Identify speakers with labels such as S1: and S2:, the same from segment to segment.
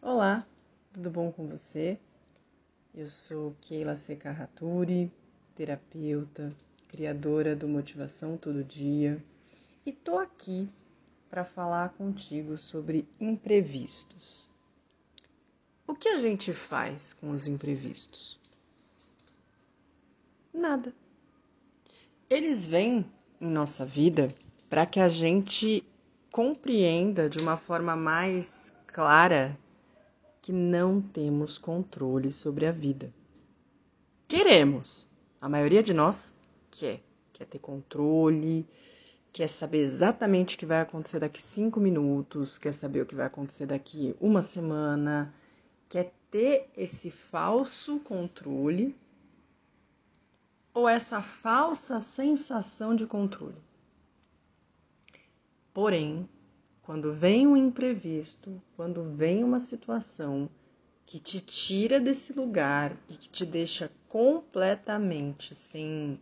S1: Olá, tudo bom com você? Eu sou Keila Secarraturi, terapeuta, criadora do Motivação Todo Dia e tô aqui para falar contigo sobre imprevistos. O que a gente faz com os imprevistos? Nada. Eles vêm em nossa vida para que a gente compreenda de uma forma mais clara que não temos controle sobre a vida. Queremos, a maioria de nós quer, quer ter controle, quer saber exatamente o que vai acontecer daqui cinco minutos, quer saber o que vai acontecer daqui uma semana, quer ter esse falso controle ou essa falsa sensação de controle. Porém, quando vem um imprevisto, quando vem uma situação que te tira desse lugar e que te deixa completamente sem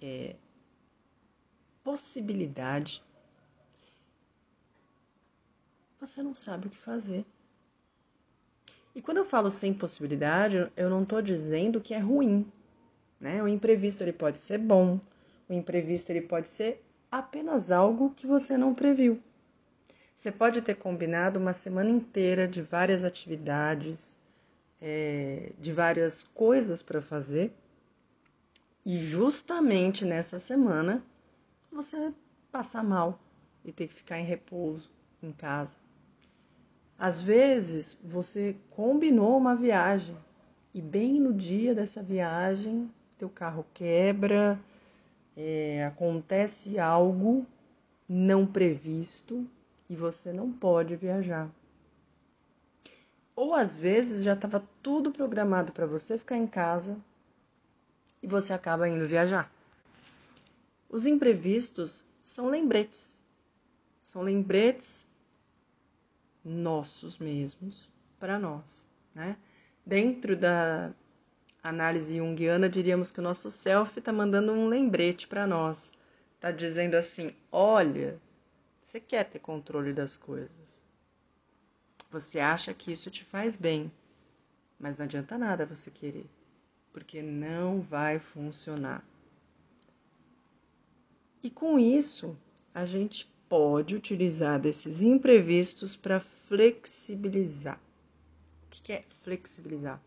S1: é, possibilidade, você não sabe o que fazer. E quando eu falo sem possibilidade, eu não estou dizendo que é ruim. Né? O imprevisto ele pode ser bom, o imprevisto ele pode ser apenas algo que você não previu. Você pode ter combinado uma semana inteira de várias atividades, é, de várias coisas para fazer, e justamente nessa semana você passar mal e ter que ficar em repouso em casa. Às vezes você combinou uma viagem e bem no dia dessa viagem teu carro quebra, é, acontece algo não previsto e você não pode viajar. Ou às vezes já estava tudo programado para você ficar em casa e você acaba indo viajar. Os imprevistos são lembretes. São lembretes nossos mesmos para nós, né? Dentro da análise junguiana, diríamos que o nosso self está mandando um lembrete para nós. Está dizendo assim: olha, você quer ter controle das coisas. Você acha que isso te faz bem, mas não adianta nada você querer, porque não vai funcionar. E com isso, a gente pode utilizar desses imprevistos para flexibilizar. O que é flexibilizar?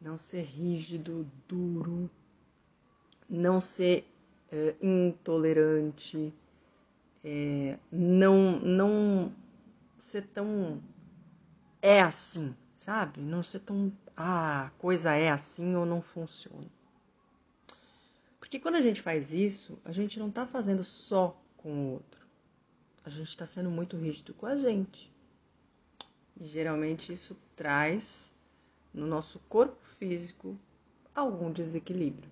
S1: Não ser rígido, duro, não ser é, intolerante é, não, não ser tão. É assim, sabe? Não ser tão. Ah, coisa é assim ou não funciona. Porque quando a gente faz isso, a gente não está fazendo só com o outro. A gente está sendo muito rígido com a gente. E geralmente isso traz no nosso corpo físico algum desequilíbrio.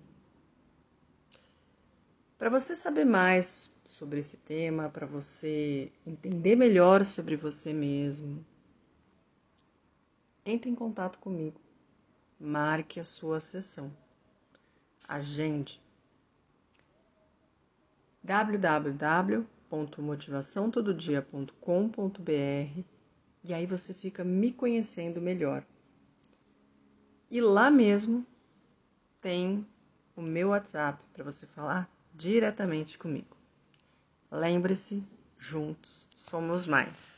S1: Para você saber mais sobre esse tema, para você entender melhor sobre você mesmo, entre em contato comigo. Marque a sua sessão. Agende www.motivaçãotododia.com.br e aí você fica me conhecendo melhor. E lá mesmo tem o meu WhatsApp para você falar diretamente comigo. Lembre-se, juntos somos mais.